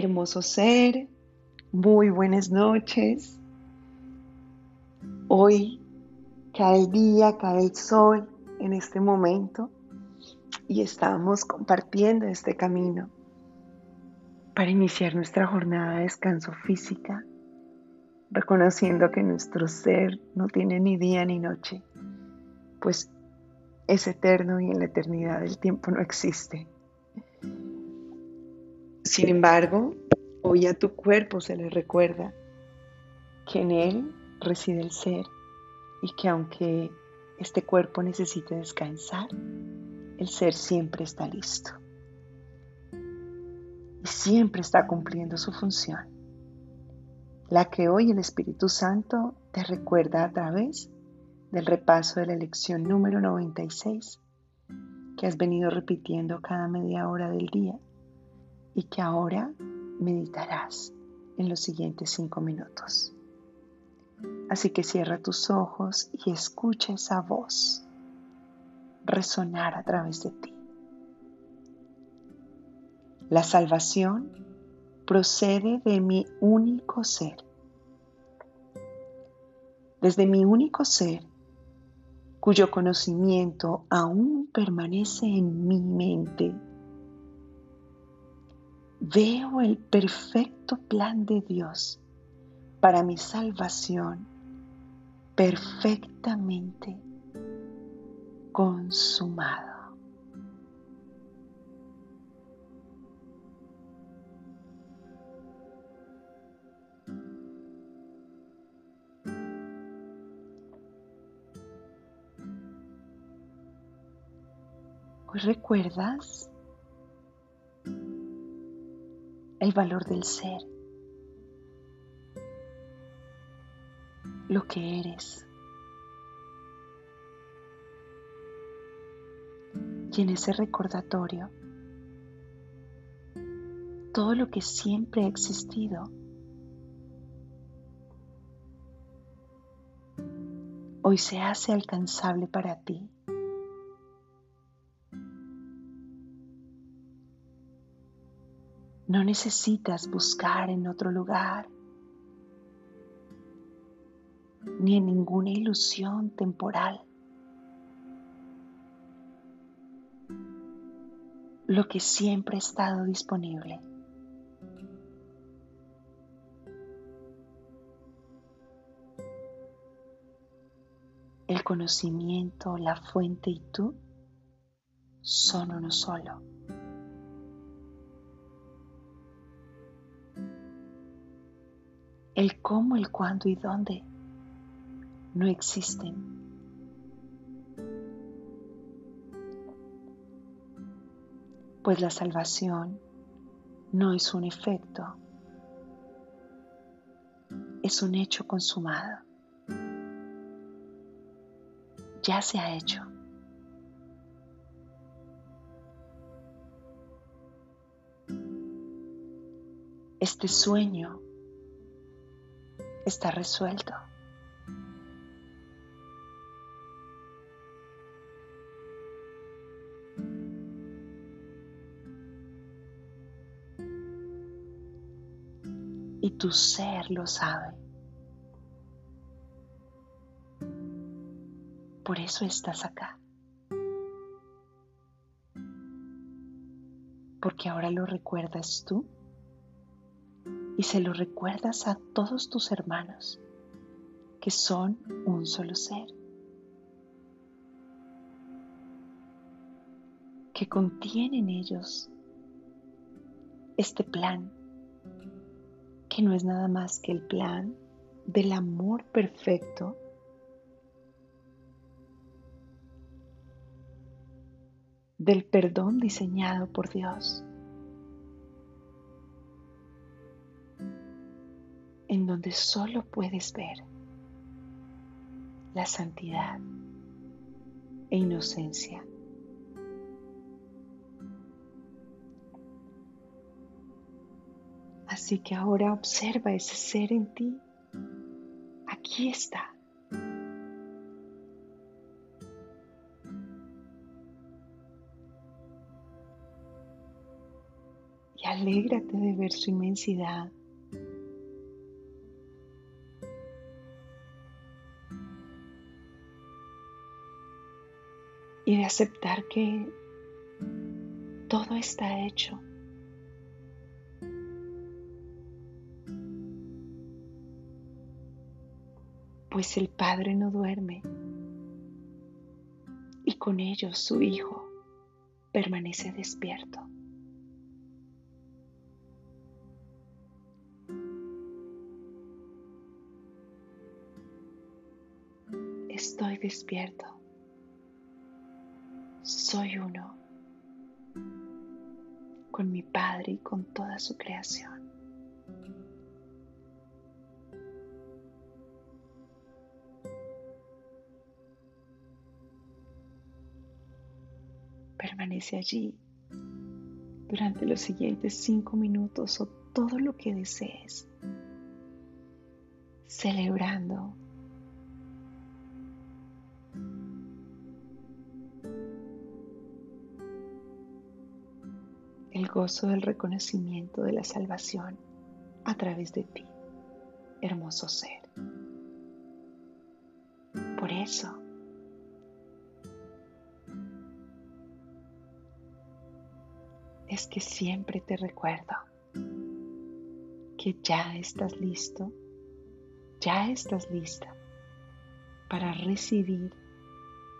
Hermoso ser, muy buenas noches. Hoy cae el día, cae el sol en este momento y estamos compartiendo este camino para iniciar nuestra jornada de descanso física, reconociendo que nuestro ser no tiene ni día ni noche, pues es eterno y en la eternidad el tiempo no existe. Sin embargo, hoy a tu cuerpo se le recuerda que en él reside el ser y que aunque este cuerpo necesite descansar, el ser siempre está listo. Y siempre está cumpliendo su función, la que hoy el Espíritu Santo te recuerda a través del repaso de la lección número 96 que has venido repitiendo cada media hora del día y que ahora meditarás en los siguientes cinco minutos. Así que cierra tus ojos y escucha esa voz resonar a través de ti. La salvación procede de mi único ser. Desde mi único ser, cuyo conocimiento aún permanece en mi mente veo el perfecto plan de Dios para mi salvación perfectamente consumado. Recuerdas el valor del ser, lo que eres. Y en ese recordatorio, todo lo que siempre ha existido, hoy se hace alcanzable para ti. No necesitas buscar en otro lugar, ni en ninguna ilusión temporal. Lo que siempre ha estado disponible. El conocimiento, la fuente y tú son uno solo. El cómo, el cuándo y dónde no existen. Pues la salvación no es un efecto, es un hecho consumado. Ya se ha hecho. Este sueño está resuelto. Y tu ser lo sabe. Por eso estás acá. Porque ahora lo recuerdas tú y se lo recuerdas a todos tus hermanos, que son un solo ser, que contienen ellos este plan, que no es nada más que el plan del amor perfecto del perdón diseñado por Dios. En donde solo puedes ver la santidad e inocencia. Así que ahora observa ese ser en ti. Aquí está. y alégrate de ver su inmensidad. Y de aceptar que todo está hecho. Pues el Padre no duerme y con ellos su Hijo permanece despierto. Estoy despierto. Soy uno con mi Padre y con toda su creación. Permanece allí durante los siguientes cinco minutos o todo lo que desees, celebrando el gozo del reconocimiento de la salvación a través de ti, hermoso ser. Por eso, es que siempre te recuerdo que ya estás listo, ya estás lista para recibir,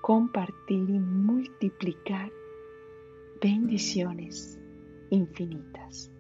compartir y multiplicar bendiciones infinitas.